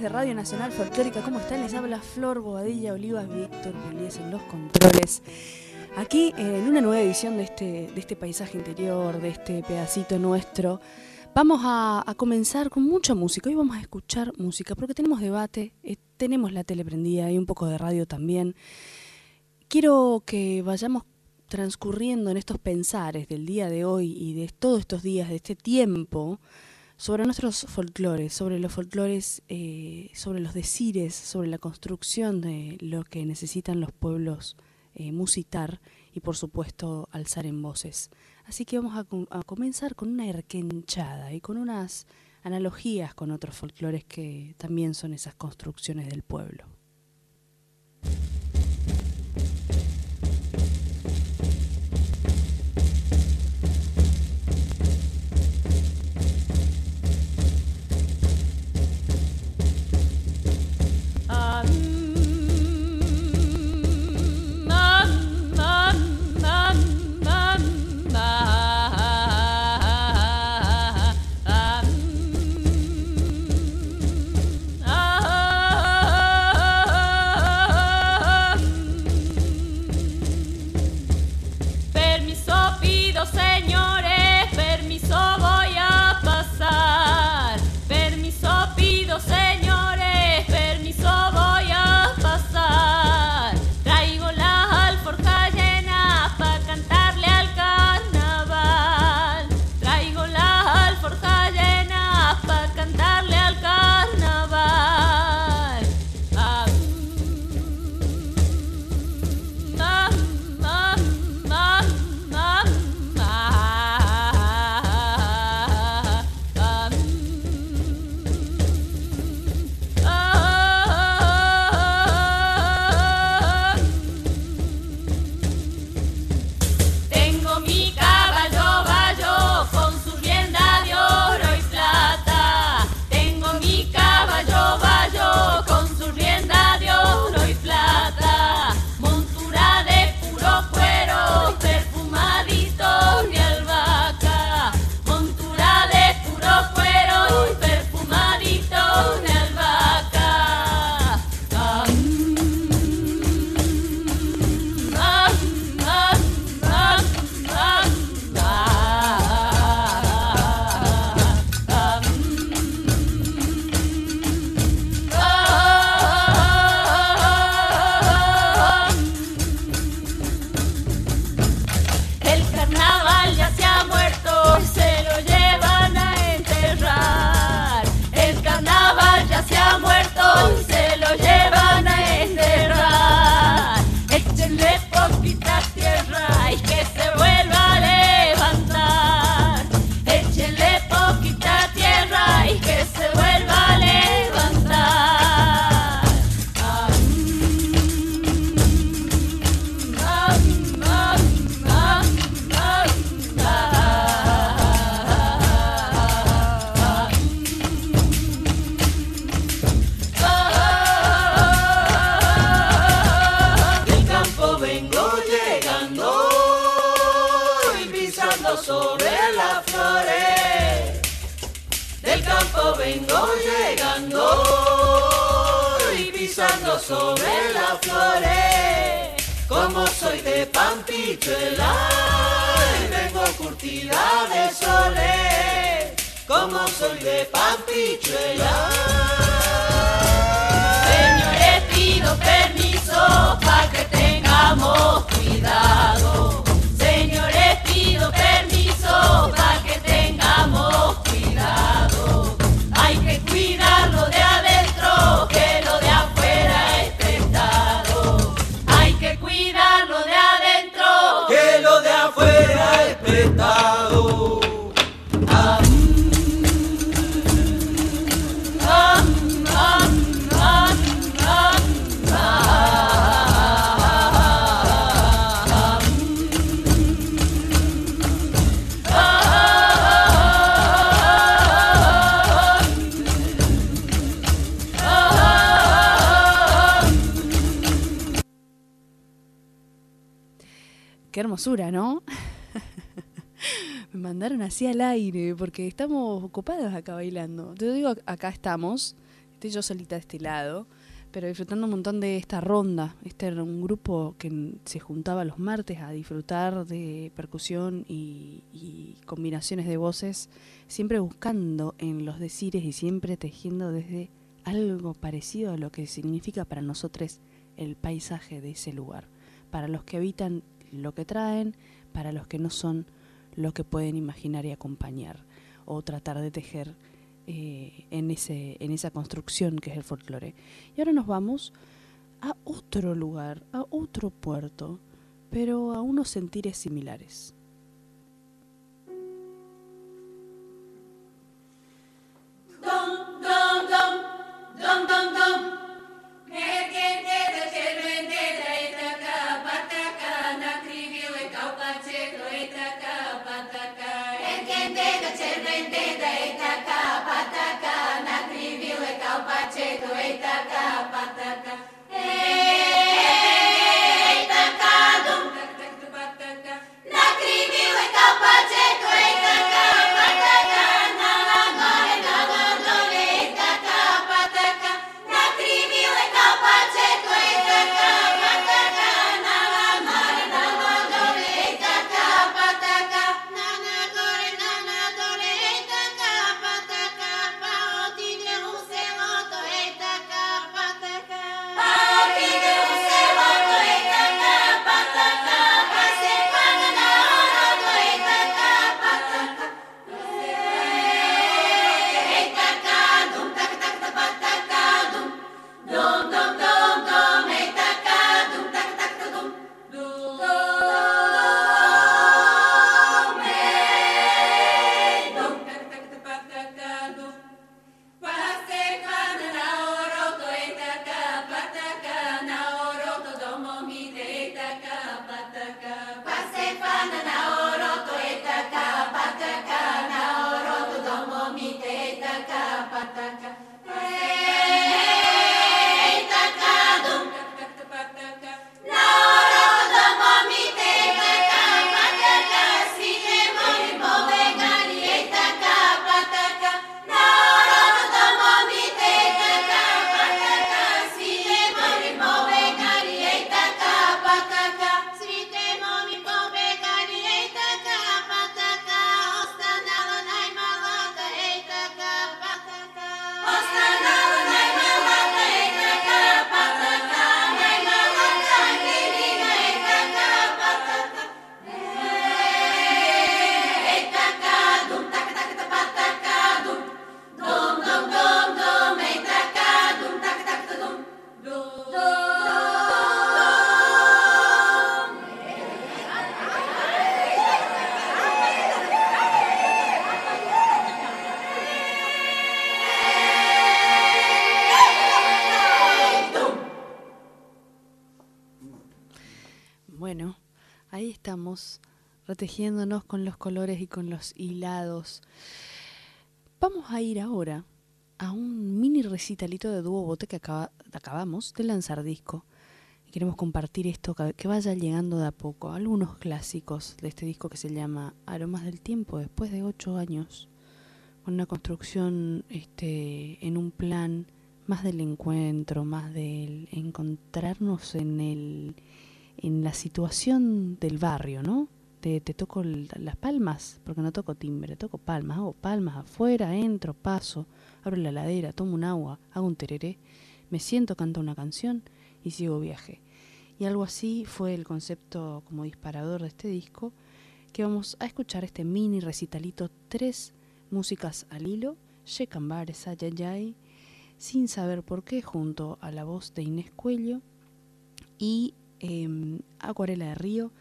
De Radio Nacional Folclórica. ¿Cómo están? Les habla Flor Bobadilla Olivas, Víctor Poliés en los controles. Aquí en una nueva edición de este, de este paisaje interior, de este pedacito nuestro. Vamos a, comenzar con mucha música. Hoy vamos a escuchar música porque tenemos debate, eh, tenemos la tele prendida y un poco de radio también. Quiero que vayamos transcurriendo en estos pensares del día de hoy y de todos estos días, de este tiempo, sobre nuestros folclores, sobre los folclores, eh, sobre los decires, sobre la construcción de lo que necesitan los pueblos eh, musitar y por supuesto alzar en voces. Así que vamos a, a comenzar con una erquenchada y con unas analogías con otros folclores que también son esas construcciones del pueblo. Qué hermosura, ¿no? Me mandaron así al aire porque estamos ocupados acá bailando. Te digo, acá estamos. Estoy yo solita de este lado, pero disfrutando un montón de esta ronda. Este era un grupo que se juntaba los martes a disfrutar de percusión y, y combinaciones de voces, siempre buscando en los decires y siempre tejiendo desde algo parecido a lo que significa para nosotros el paisaje de ese lugar. Para los que habitan lo que traen, para los que no son lo que pueden imaginar y acompañar o tratar de tejer eh, en, ese, en esa construcción que es el folclore. Y ahora nos vamos a otro lugar, a otro puerto, pero a unos sentires similares. patata. Tejiéndonos con los colores y con los hilados. Vamos a ir ahora a un mini recitalito de dúo bote que acabamos de lanzar disco. Queremos compartir esto que vaya llegando de a poco. Algunos clásicos de este disco que se llama Aromas del Tiempo, después de ocho años, con una construcción este, en un plan más del encuentro, más del encontrarnos en el en la situación del barrio, ¿no? te, toco las palmas, porque no toco timbre, toco palmas, hago palmas afuera, entro, paso, abro la ladera, tomo un agua, hago un tereré, me siento, canto una canción y sigo viaje. Y algo así fue el concepto como disparador de este disco, que vamos a escuchar este mini recitalito, tres músicas al hilo, Shekambar Sayayay, sin saber por qué, junto a la voz de Inés Cuello y em, Acuarela de Río,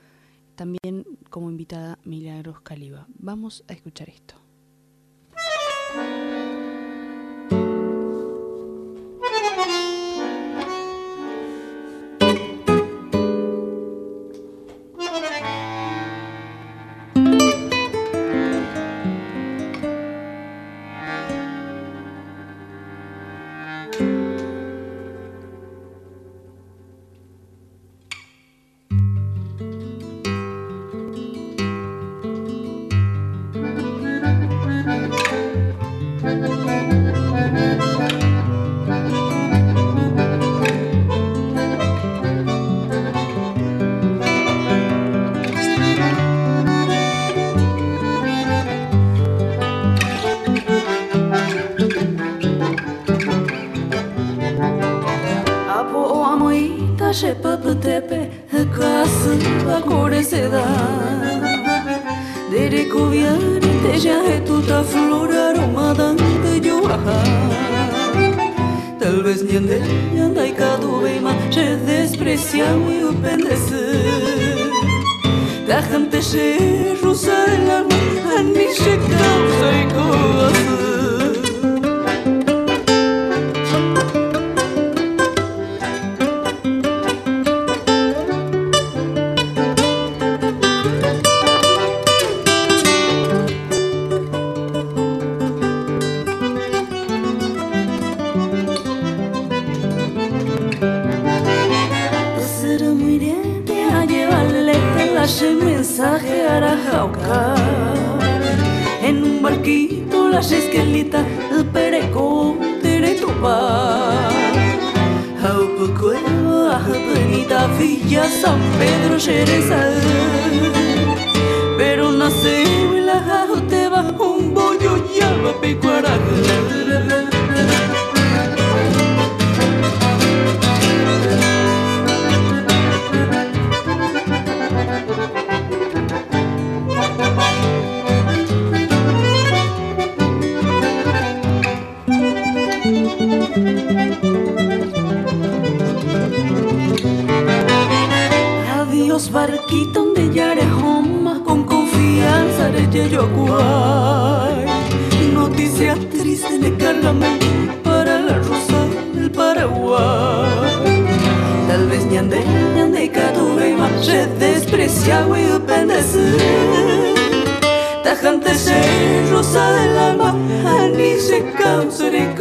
también como invitada Milagros Caliba. Vamos a escuchar esto. velha Daicado em marcha despreciam e o pendece Tarram teixer, Jerusalém, Anisha causa e coça Adiós barquito onde ya eres con confianza eres yo guay. Noticias tristes de cargamento para la rosa del Paraguay. Tal vez ni ande, ni ande catuve más, se desprecia y pendecer. Tajante se rosa del alma, anise cáncer y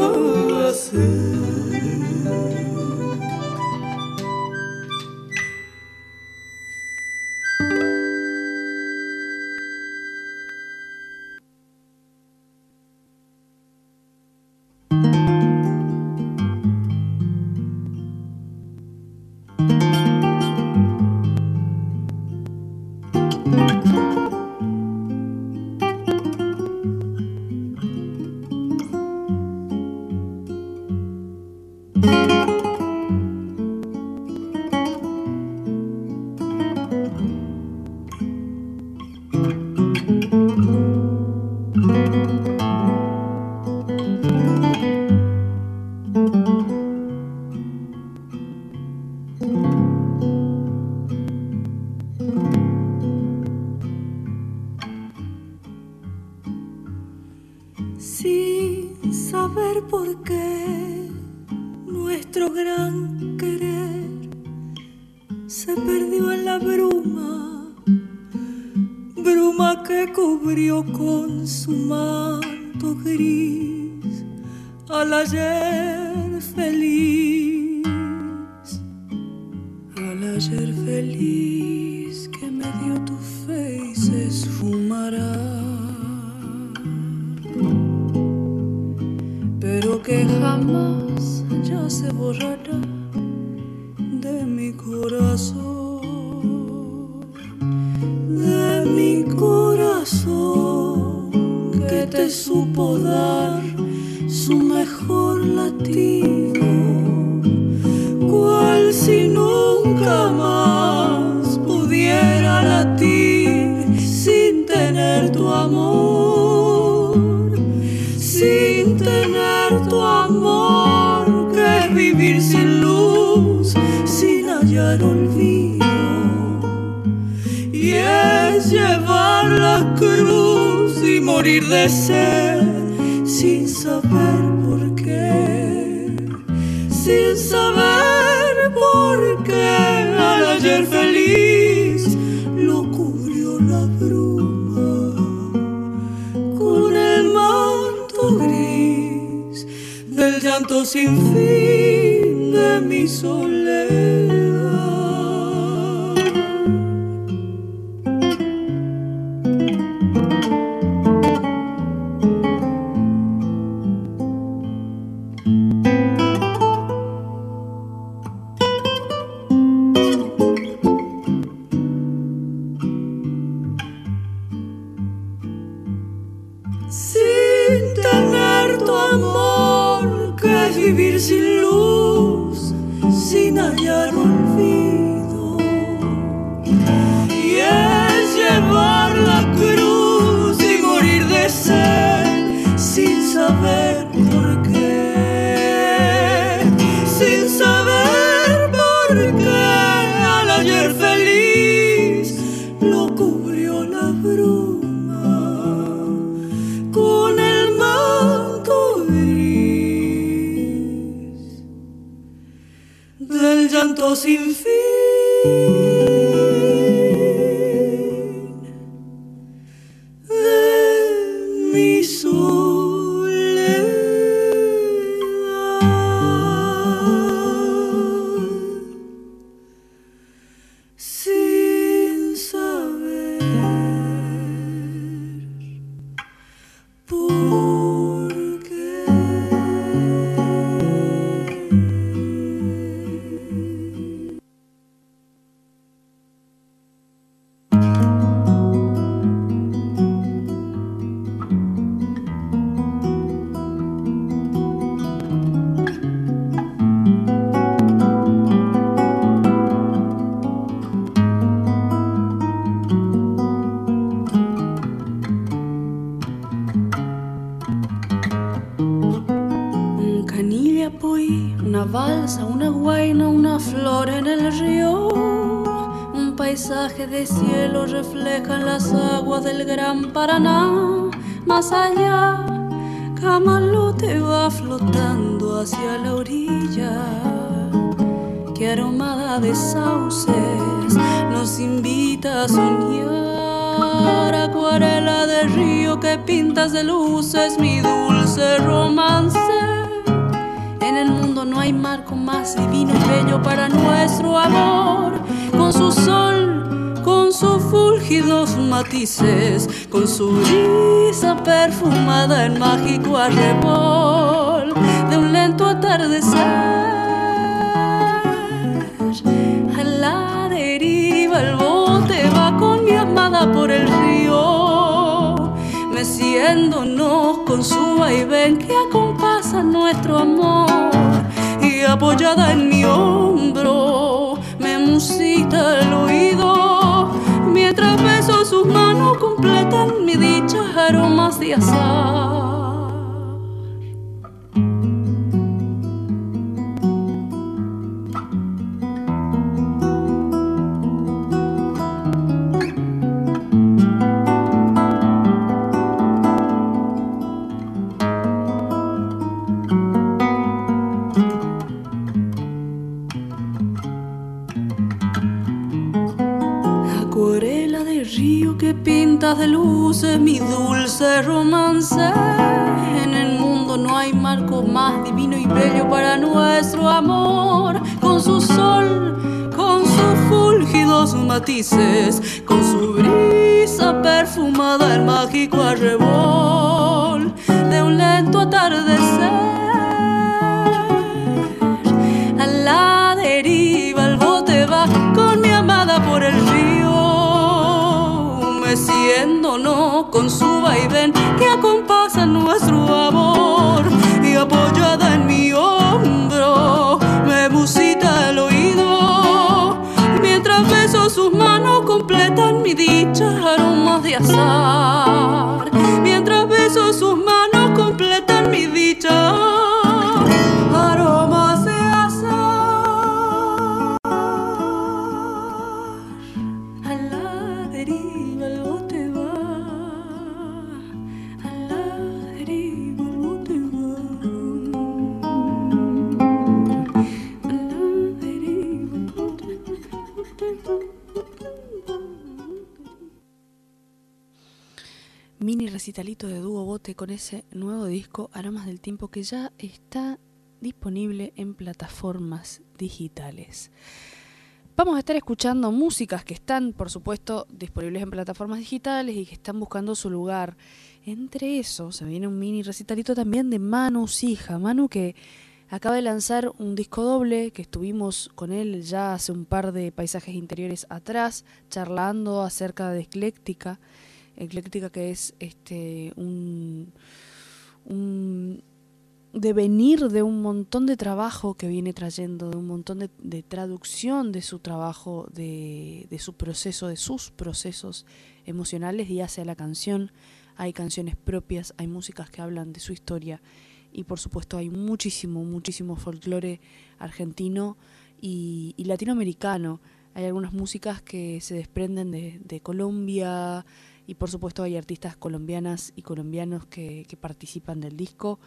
ser feliz que me dio tu fe y se esfumará. Pero que jamás ya se borrará de mi corazón, de mi corazón que te supo dar su mejor latir. olvido y es llevar la cruz y morir de sed sin saber por qué, sin saber por qué al ayer feliz lo cubrió la bruma con el manto gris del llanto sin fin de mi sol. Sin sin Que aromada de sauces nos invita a soñar. Acuarela de río que pintas de luces, mi dulce romance. En el mundo no hay marco más divino y bello para nuestro amor. Con su sol, con sus fúlgidos matices, con su brisa perfumada en mágico arrebol de un lento atardecer. Por el río, meciéndonos con su vaivén que acompasa nuestro amor. Y apoyada en mi hombro, me musita el oído, mientras beso sus manos completan mi dicha aromas de azar. De luces mi dulce romance. En el mundo no hay marco más divino y bello para nuestro amor. Con su sol, con sus fúlgidos matices, con su brisa perfumada el mágico arrebol de un lento atardecer. Meciéndonos con su recitalito de dúo bote con ese nuevo disco Aromas del Tiempo que ya está disponible en plataformas digitales. Vamos a estar escuchando músicas que están, por supuesto, disponibles en plataformas digitales y que están buscando su lugar. Entre eso se viene un mini recitalito también de Manu Sija. Manu que acaba de lanzar un disco doble que estuvimos con él ya hace un par de paisajes interiores atrás, charlando acerca de ecléctica. Ecléctica que es este un, un de venir de un montón de trabajo que viene trayendo, de un montón de, traducción de su trabajo, de, de su proceso, de sus procesos emocionales y hacia la canción. Hay canciones propias, hay músicas que hablan de su historia y por supuesto hay muchísimo, muchísimo folclore argentino y, latinoamericano. Hay algunas músicas que se desprenden de, de Colombia y por supuesto hay artistas colombianas y colombianos que, participan del disco.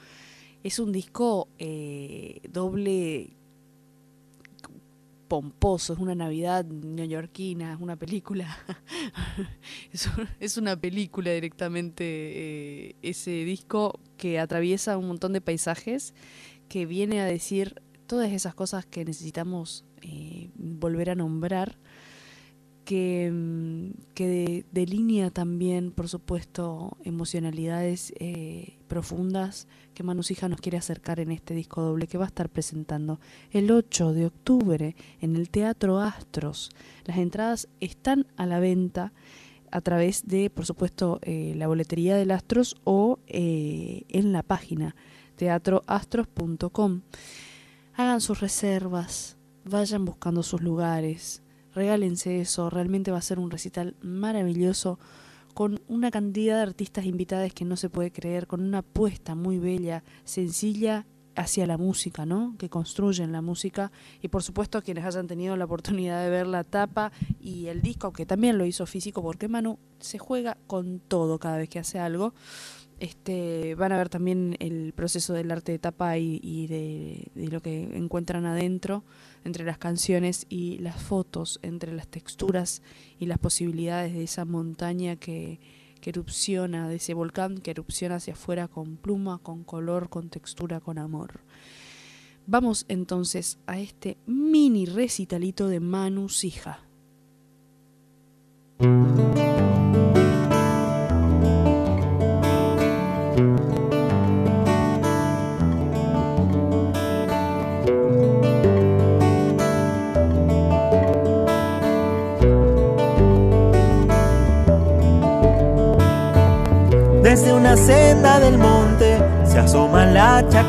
Es un disco eh, doble pomposo, es una Navidad neoyorquina, es una película. es una película directamente eh, ese disco que atraviesa un montón de paisajes, que viene a decir todas esas cosas que necesitamos eh, volver a nombrar, que, mm, que de- delinea también, por supuesto, emocionalidades eh, profundas que Manusija nos quiere acercar en este disco doble que va a estar presentando el 8 de octubre en el Teatro Astros. Las entradas están a la venta a través de, por supuesto, eh, la boletería del Astros o eh, en la página teatroastros.com. Hagan sus reservas, vayan buscando sus lugares, regálense eso, realmente va a ser un recital maravilloso con una cantidad de artistas invitadas que no se puede creer, con una apuesta muy bella, sencilla hacia la música, ¿no? Que construyen la música y por supuesto quienes hayan tenido la oportunidad de ver la tapa y el disco, que también lo hizo físico, porque Manu se juega con todo cada vez que hace algo. Este, van a ver también el proceso del arte de tapa y, de, lo que encuentran adentro, entre las canciones y las fotos, entre las texturas y las posibilidades de esa montaña que, que erupciona, de ese volcán que erupciona hacia afuera con pluma, con color, con textura, con amor. Vamos entonces a este mini recitalito de Manu Sija.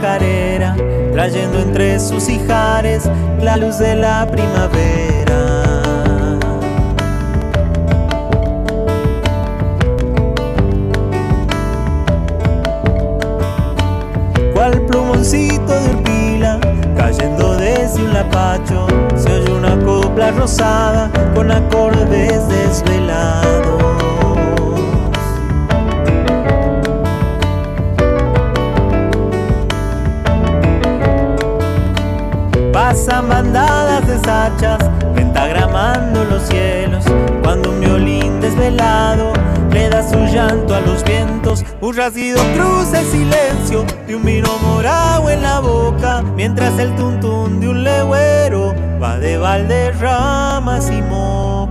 Chacarera, trayendo entre sus ijares la luz de la primavera. Cual plumoncito de urpila, cayendo desde un lapacho, se oye una copla rosada con acordes de sachas, pentagramando los cielos, cuando un violín desvelado le da su llanto a los vientos. Un rasguido cruza el silencio de un vino morado en la boca, mientras el tuntún de un legüero va de valderramas y moca.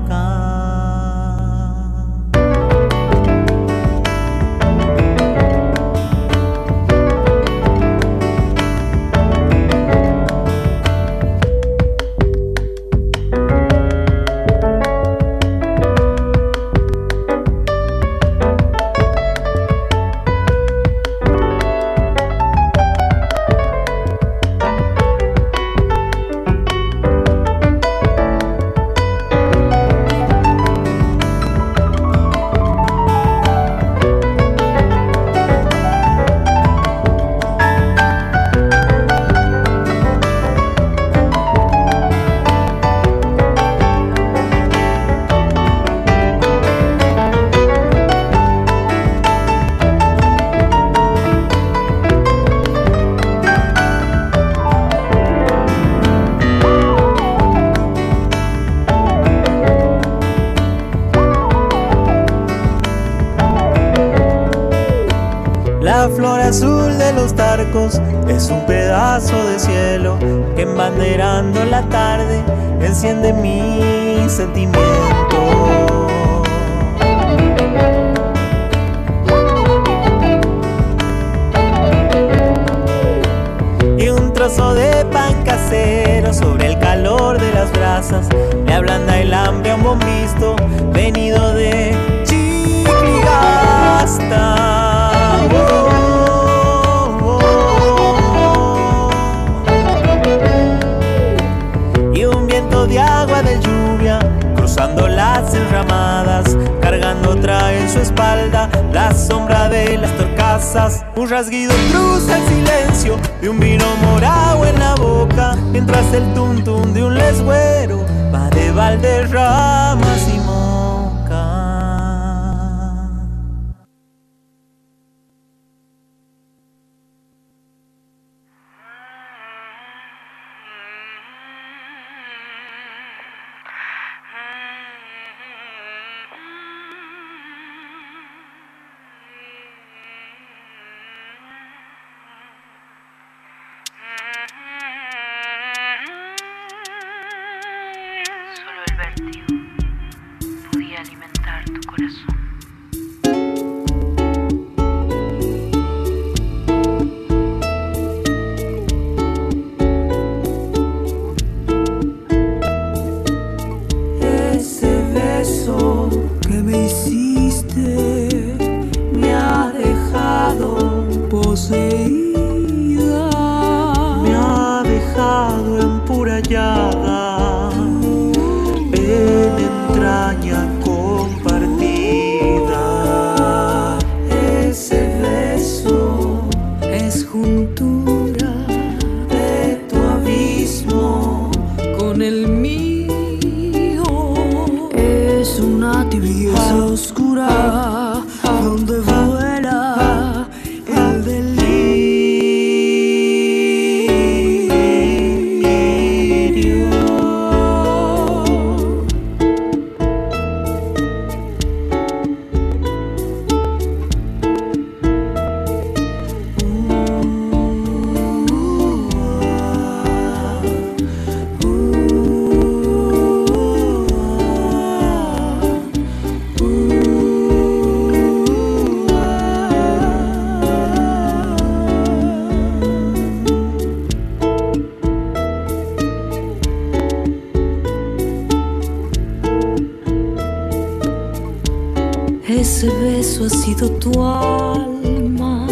Ese beso ha sido tu alma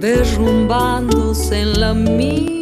derrumbándose en la mía.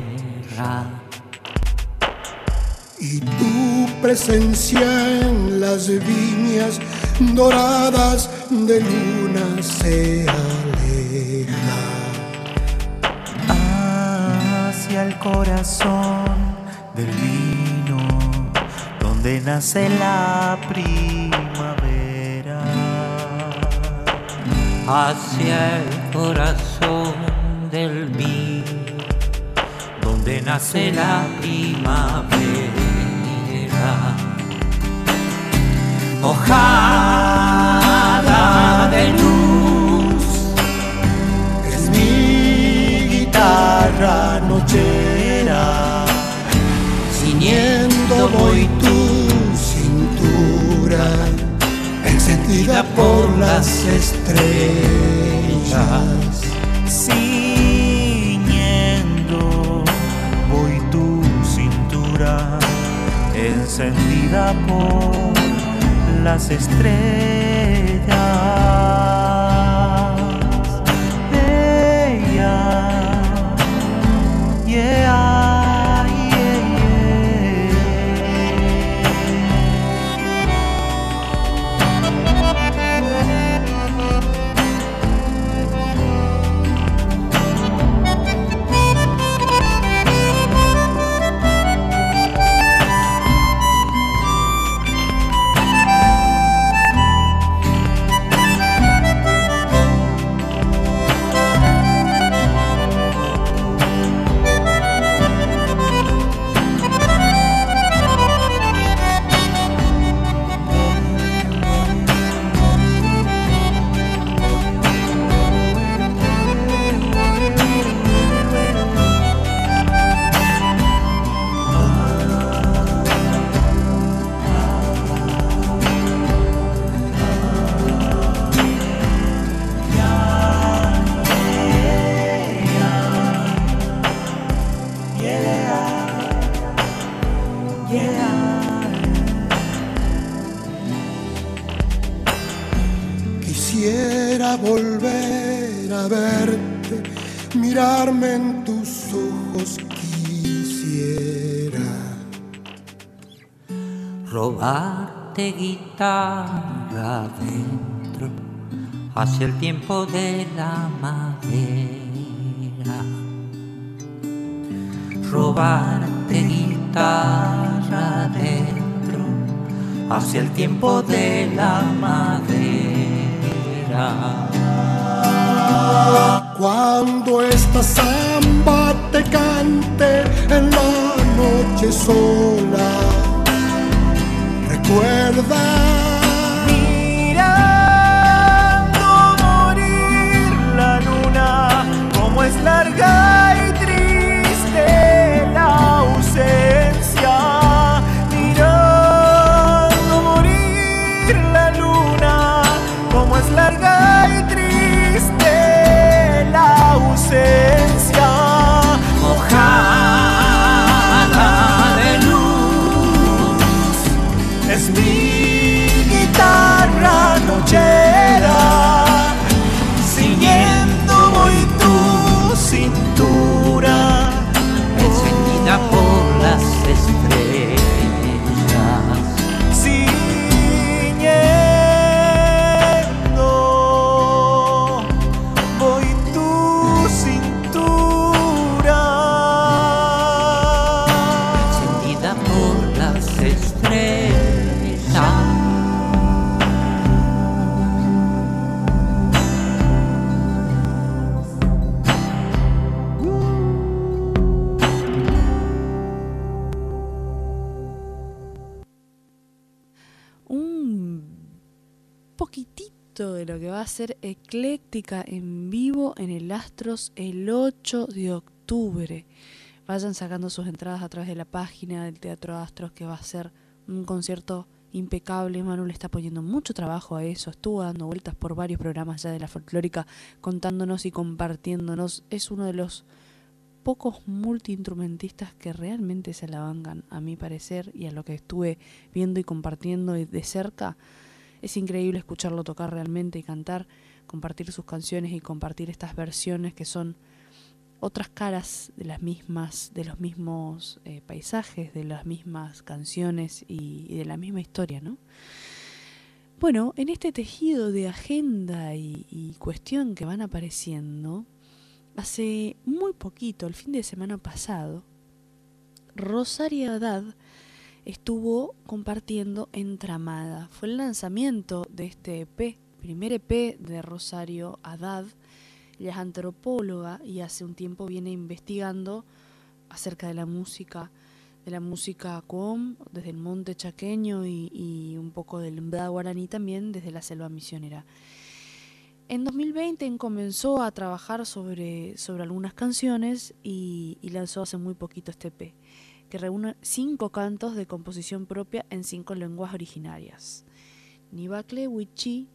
presencia en las viñas doradas de luna se aleja. Hacia el corazón del vino donde nace la primavera. Hacia el corazón del vino donde nace la primavera. Mojada de luz, Es mi guitarra nochera, ciñendo voy tu cintura, encendida por las estrellas. ciñendo voy tu cintura encendida por las estrellas en tus ojos, quisiera. robarte guitarra adentro hacia el tiempo de la madera. Robarte guitarra adentro hacia el tiempo de la madera. Cuando esta samba te cante en la noche sola, recuerda. Mirando morir la luna, como es larga es mi poquitito de lo que va a ser ecléctica en vivo en el Astros el 8 de octubre. Vayan sacando sus entradas a través de la página del Teatro Astros, que va a ser un concierto impecable. Manu le está poniendo mucho trabajo a eso. Estuvo dando vueltas por varios programas ya de la folclórica, contándonos y compartiéndonos. Es uno de los pocos multiinstrumentistas que realmente se la vangan, a mi parecer, y a lo que estuve viendo y compartiendo de cerca. Es increíble escucharlo tocar realmente y cantar, compartir sus canciones y compartir estas versiones que son otras caras de las mismas, de los mismos eh, paisajes, de las mismas canciones y, de la misma historia, ¿no? Bueno, en este tejido de agenda y, cuestión que van apareciendo, hace muy poquito, el fin de semana pasado, Rosario Haddad estuvo compartiendo Entramada. Fue el lanzamiento de este EP, primer EP de Rosario Haddad. Ella es antropóloga y hace un tiempo viene investigando acerca de la música, de la música com, desde el monte chaqueño y, un poco del Mbda guaraní también, desde la selva misionera. En 2020 comenzó a trabajar sobre, sobre algunas canciones y lanzó hace muy poquito este EP que reúne cinco cantos de composición propia en cinco lenguas originarias: Nibacle, Wichi,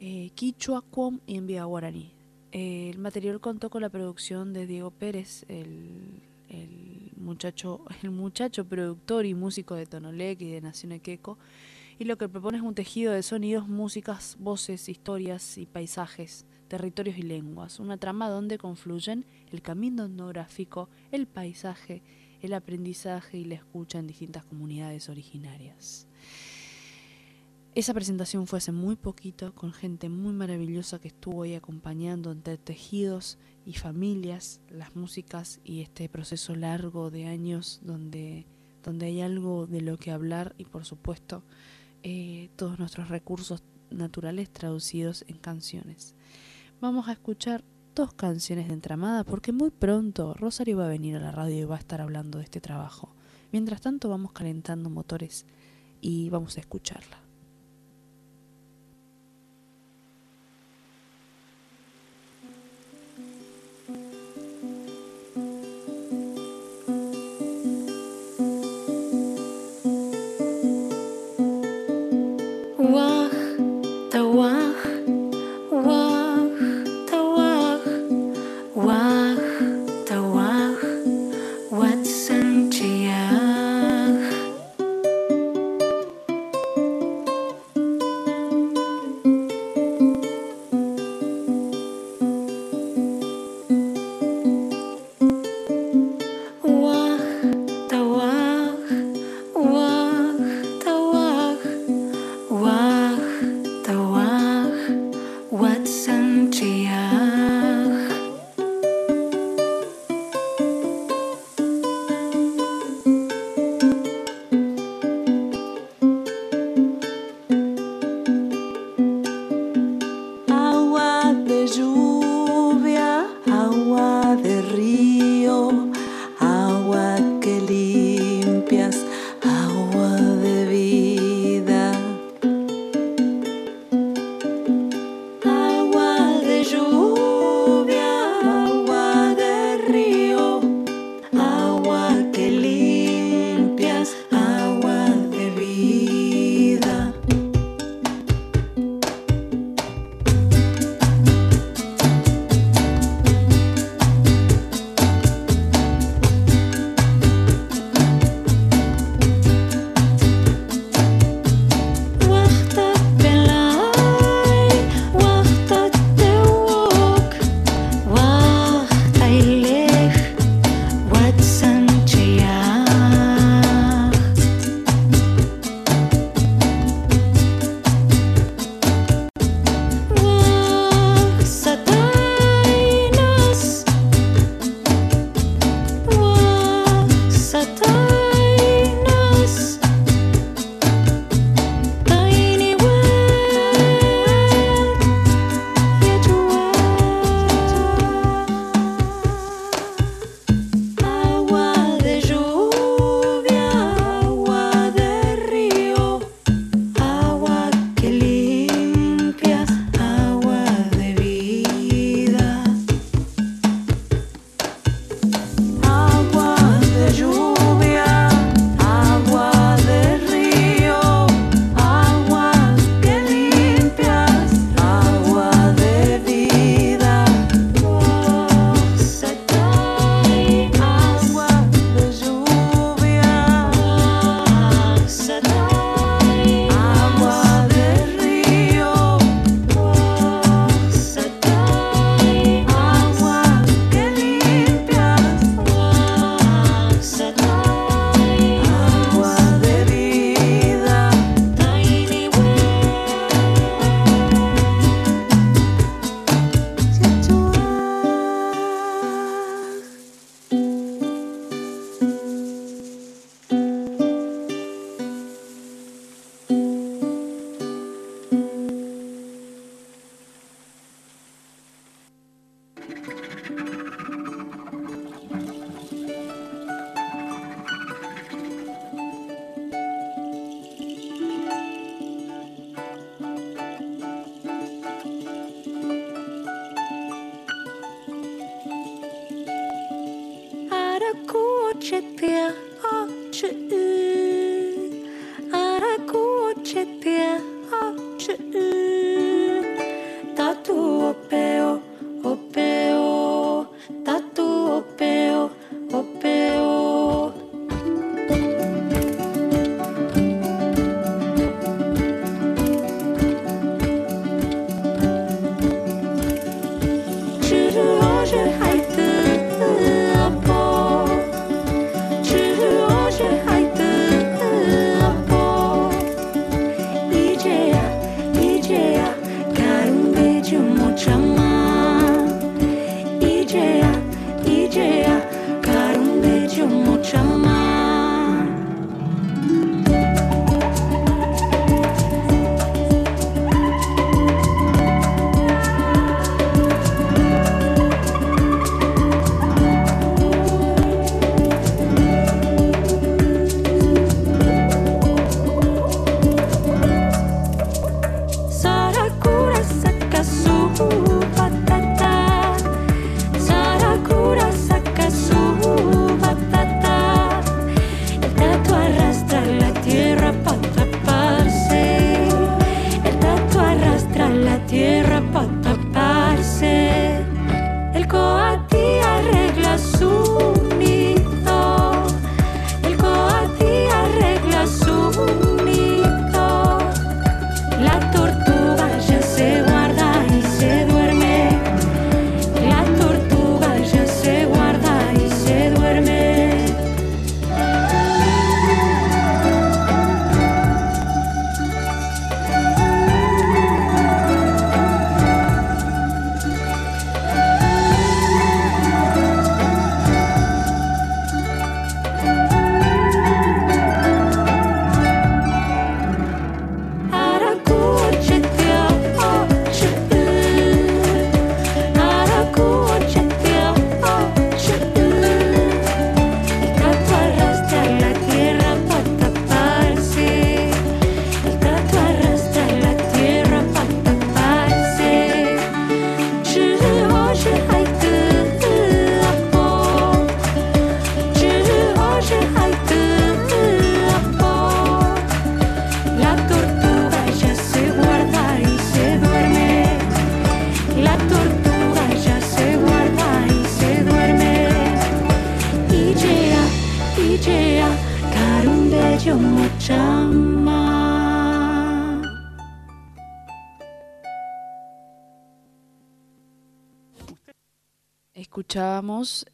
eh, Quichua, Cuom y Envía Guaraní. El material contó con la producción de Diego Pérez, el, el muchacho, el muchacho productor y músico de Tonolec y de Nación Equeco, y lo que propone es un tejido de sonidos, músicas, voces, historias y paisajes, territorios y lenguas, una trama donde confluyen el camino etnográfico, el paisaje, el aprendizaje y la escucha en distintas comunidades originarias. Esa presentación fue hace muy poquito con gente muy maravillosa que estuvo ahí acompañando entre tejidos y familias, las músicas y este proceso largo de años donde, donde hay algo de lo que hablar y por supuesto eh, todos nuestros recursos naturales traducidos en canciones. Vamos a escuchar dos canciones de entramada porque muy pronto Rosario va a venir a la radio y va a estar hablando de este trabajo. Mientras tanto vamos calentando motores y vamos a escucharla.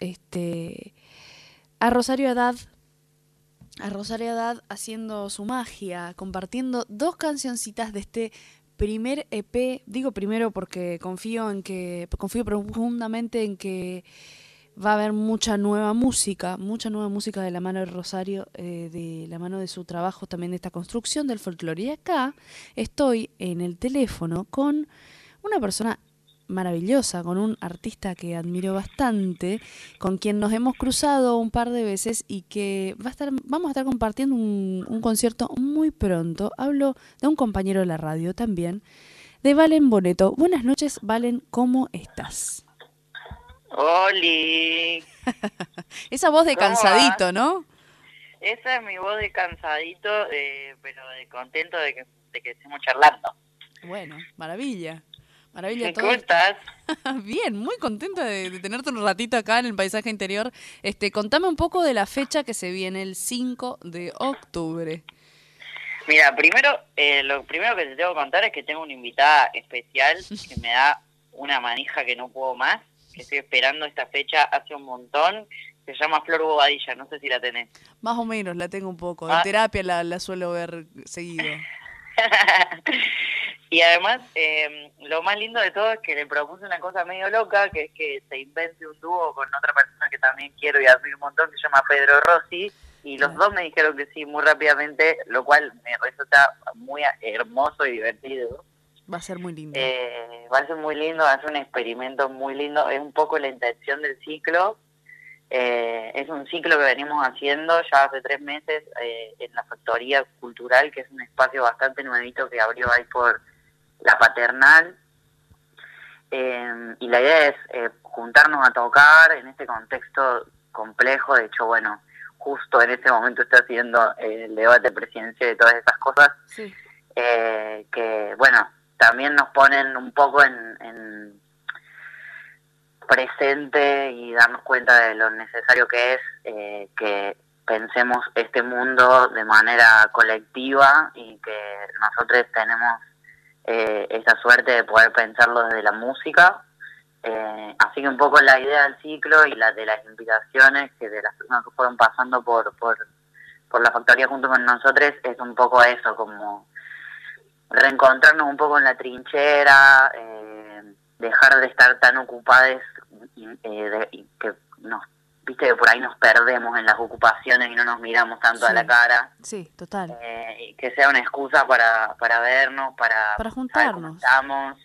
Este, a Rosario Haddad, a Rosario Haddad haciendo su magia, compartiendo dos cancioncitas de este primer EP. Digo primero porque confío en que confío profundamente en que va a haber mucha nueva música, mucha nueva música de la mano de Rosario, eh, de la mano de su trabajo también de esta construcción del folclore. Y acá estoy en el teléfono con una persona maravillosa, con un artista que admiro bastante, con quien nos hemos cruzado un par de veces y que va a estar, vamos a estar compartiendo un, un concierto muy pronto. Hablo de un compañero de la radio también, de Valen Boneto. Buenas noches, Valen, ¿cómo estás? Oli, Esa voz de ¿Cómo cansadito, ¿no? esa es mi voz de cansadito, eh, pero de contento de que, de que estemos charlando. Bueno, maravilla. Maravilla todo. ¿Cómo estás? Bien, muy contenta de, de tenerte un ratito acá en el paisaje interior. Este, contame un poco de la fecha que se viene el 5 de octubre. Mira, primero, eh, lo primero que te tengo que contar es que tengo una invitada especial que me da una manija que no puedo más, que estoy esperando esta fecha hace un montón. Se llama Flor Bobadilla, no sé si la tenés. Más o menos la tengo un poco. En Ah. terapia la, la suelo ver seguido. y además, eh, lo más lindo de todo es que le propuse una cosa medio loca, que es que se invente un dúo con otra persona que también quiero y admiro un montón, que se llama Pedro Rossi, y los dos me dijeron que sí muy rápidamente, lo cual me resulta muy hermoso y divertido. Va a ser muy lindo. Eh, va a ser muy lindo, va a ser un experimento muy lindo, es un poco la intención del ciclo. Eh, es un ciclo que venimos haciendo ya hace tres meses eh, en la Factoría Cultural, que es un espacio bastante nuevito que abrió ahí por la Paternal. Eh, y la idea es eh, juntarnos a tocar en este contexto complejo. De hecho, bueno, justo en este momento está haciendo el debate presidencial de todas esas cosas, Sí. eh, que, bueno, también nos ponen un poco en, en presente y darnos cuenta de lo necesario que es eh, que pensemos este mundo de manera colectiva y que nosotros tenemos eh, esa suerte de poder pensarlo desde la música. Eh, así que un poco la idea del ciclo y la de las invitaciones que de las personas que fueron pasando por, por, por la factoría junto con nosotros es un poco eso, como reencontrarnos un poco en la trinchera, eh, dejar de estar tan ocupados eh, que nos, viste que por ahí nos perdemos en las ocupaciones y no nos miramos tanto a la cara, Sí, total. eh, que sea una excusa para, para vernos, para, Para juntarnos. estamos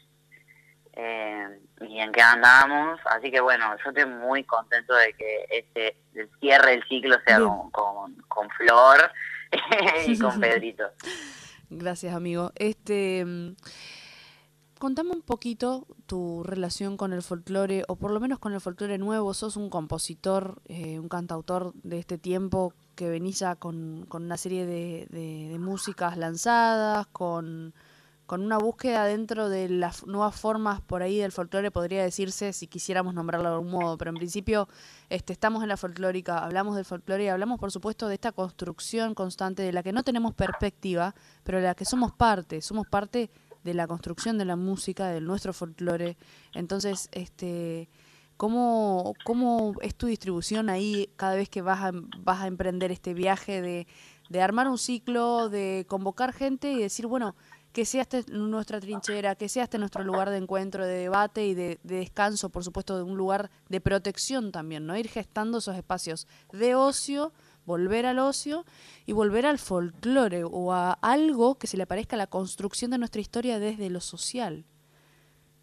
eh, y en qué andamos, así que bueno, yo estoy muy contento de que este el cierre del ciclo sea con, con Flor y con Pedrito. Gracias, amigo. Este, mm, contame un poquito tu relación con el folclore, o por lo menos con el folclore nuevo. Sos un compositor, eh, un cantautor de este tiempo que venís ya con, una serie de, músicas lanzadas, con, con una búsqueda dentro de las nuevas formas por ahí del folclore, podría decirse, si quisiéramos nombrarlo de algún modo, pero en principio este, estamos en la folclórica, hablamos del folclore y hablamos, por supuesto, de esta construcción constante de la que no tenemos perspectiva, pero de la que somos parte, somos parte de la construcción de la música, de nuestro folclore. Entonces, este, ¿cómo, ¿cómo es tu distribución ahí cada vez que vas a, vas a emprender este viaje de, de armar un ciclo, de convocar gente y decir, bueno, que sea este nuestra trinchera, que sea este nuestro lugar de encuentro, de debate y de, de descanso, por supuesto, de un lugar de protección también, ¿no? Ir gestando esos espacios de ocio, volver al ocio y volver al folclore o a algo que se le parezca a la construcción de nuestra historia desde lo social.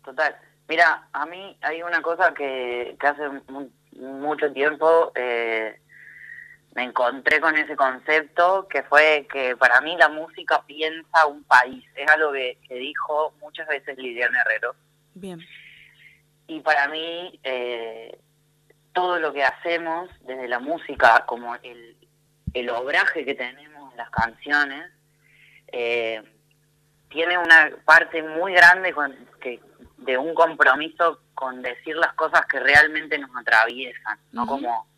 Total. Mira, a mí hay una cosa que, que hace mu- mucho tiempo eh, me encontré con ese concepto, que fue que para mí la música piensa un país. Es algo que, que dijo muchas veces Liliana Herrero. Bien. Y para mí, eh, todo lo que hacemos desde la música, como el, el obraje que tenemos en las canciones, eh, tiene una parte muy grande con, que, de un compromiso con decir las cosas que realmente nos atraviesan, no como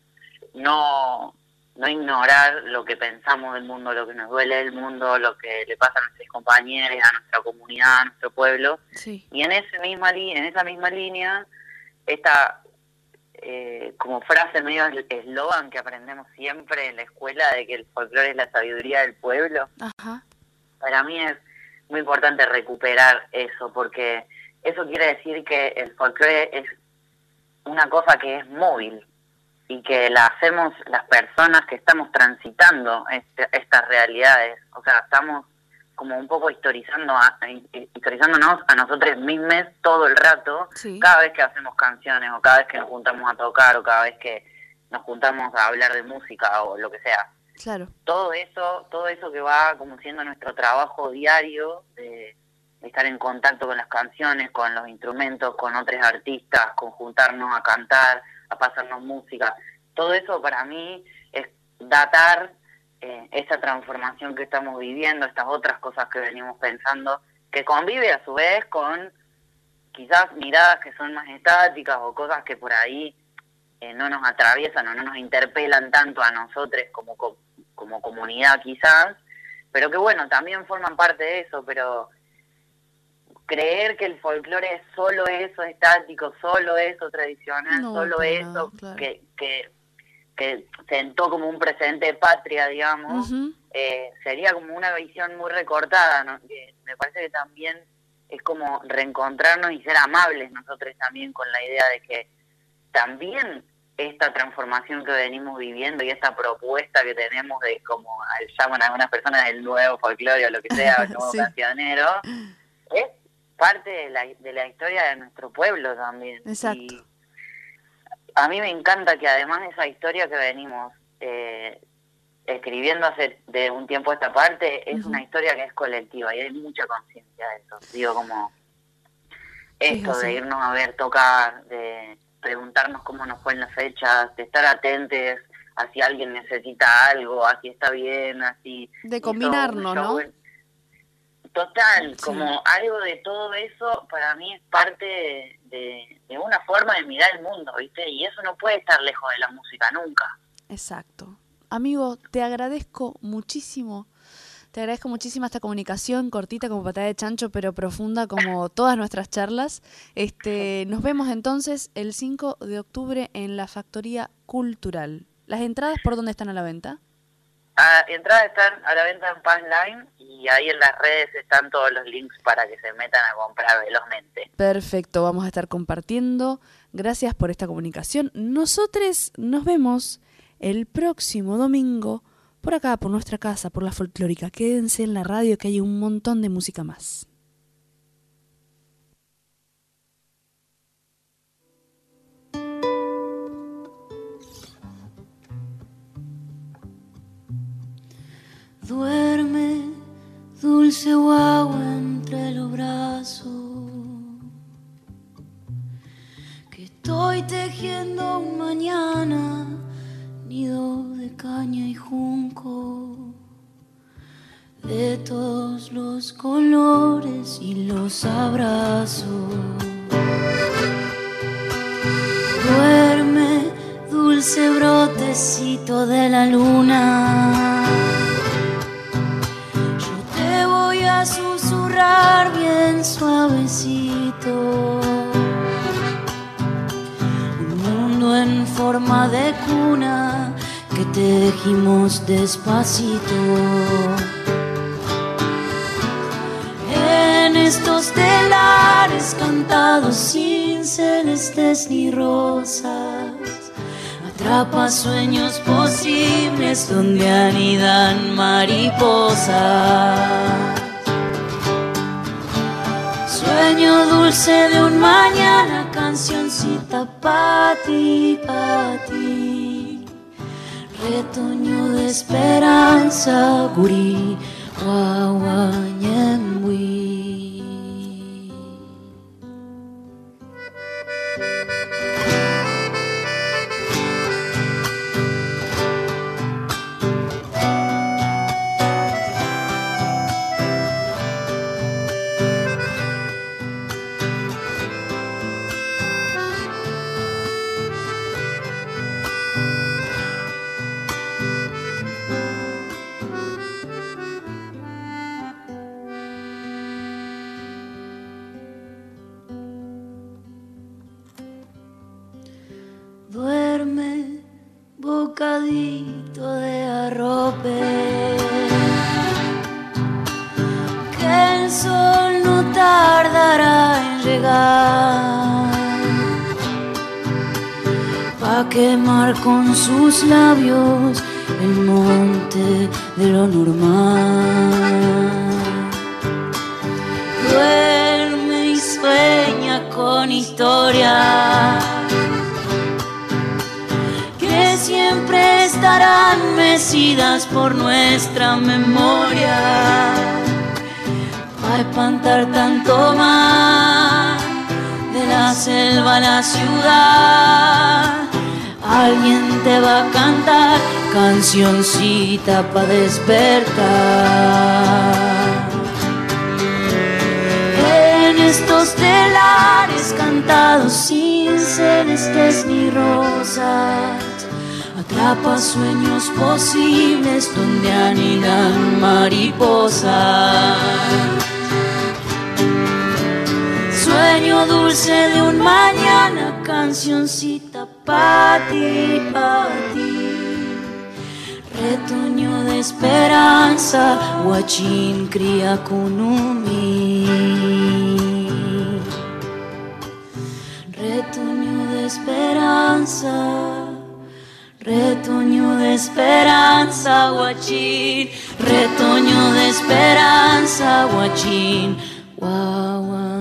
no no ignorar lo que pensamos del mundo, lo que nos duele del mundo, lo que le pasa a nuestros compañeros, a nuestra comunidad, a nuestro pueblo. Sí. Y en ese misma en esa misma línea, esta eh, como frase medio es- eslogan que aprendemos siempre en la escuela de que el folclore es la sabiduría del pueblo, Ajá. para mí es muy importante recuperar eso, porque eso quiere decir que el folclore es una cosa que es móvil y que la hacemos las personas que estamos transitando este- estas realidades. O sea, estamos como un poco historizando a, historizándonos a nosotros mismos todo el rato, Sí. cada vez que hacemos canciones o cada vez que nos juntamos a tocar o cada vez que nos juntamos a hablar de música o lo que sea Claro. todo eso, todo eso que va como siendo nuestro trabajo diario de, de estar en contacto con las canciones, con los instrumentos, con otros artistas, con juntarnos a cantar, a pasarnos música, todo eso para mí es datar eh, esa transformación que estamos viviendo, estas otras cosas que venimos pensando, que convive a su vez con quizás miradas que son más estáticas o cosas que por ahí eh, no nos atraviesan o no nos interpelan tanto a nosotros como, co- como comunidad quizás, pero que bueno, también forman parte de eso, pero creer que el folclore es solo eso estático, solo eso tradicional, No, solo eso claro. que, que, que sentó como un precedente de patria, digamos, eh, sería como una visión muy recortada, ¿no? Que me parece que también es como reencontrarnos y ser amables nosotros también con la idea de que también esta transformación que venimos viviendo y esta propuesta que tenemos de como llaman algunas personas del nuevo folclore o lo que sea, el nuevo Sí. cancionero, es parte de la, de la historia de nuestro pueblo también. Exacto. Y a mí me encanta que además de esa historia que venimos eh, escribiendo hace de un tiempo a esta parte, es una historia que es colectiva y hay mucha conciencia de eso. Digo, como Es esto así. de irnos a ver tocar, de, preguntarnos cómo nos fue en las fechas, de estar atentos a si alguien necesita algo, a si está bien, así. De combinarnos, ¿no? Total, Sí. como algo de todo eso para mí es parte de, de una forma de mirar el mundo, ¿viste? Y eso no puede estar lejos de la música nunca. Exacto. Amigo, te agradezco muchísimo. Te agradezco muchísimo esta comunicación cortita como patada de chancho, pero profunda como todas nuestras charlas. Este, nos vemos entonces el 5 de octubre en la Factoría Cultural. ¿Las entradas por dónde están a la venta? Ah, entradas están a la venta en Passline y ahí en las redes están todos los links para que se metan a comprar velozmente. Perfecto, vamos a estar compartiendo. Gracias por esta comunicación. Nosotros nos vemos el próximo domingo por acá, por nuestra casa, por la folclórica. Quédense en la radio que hay un montón de música más. Duerme, dulce guagua entre los brazos. Que estoy tejiendo un mañana, nido de caña y junco. De todos los colores y los abrazos. Duerme, dulce brotecito de la luna. Bien suavecito. Un mundo en forma de cuna que tejimos despacito. En estos telares cantados sin celestes ni rosas. Atrapa sueños posibles donde anidan mariposas. Sueño dulce de un mañana, cancioncita pa' ti, pa' ti. Retoño de esperanza, gurí, guaguañembuí. Bocadito de arrope. Que el sol no tardará en llegar. Pa' quemar con sus labios el monte de lo normal. Duerme y sueña con historias estarán mecidas por nuestra memoria. A espantar tanto más de la selva a la ciudad. Alguien te va a cantar cancioncita para despertar. En estos telares cantados sin celestes ni rosas, atrapa sueños posibles donde anidan mariposas. Sueño dulce de un mañana, cancioncita pa' ti, pa' ti. Retoño de esperanza, guachín cría kunumi. Retoño de esperanza, retoño de esperanza, guachín. Retoño de esperanza, guachín, guaguaña.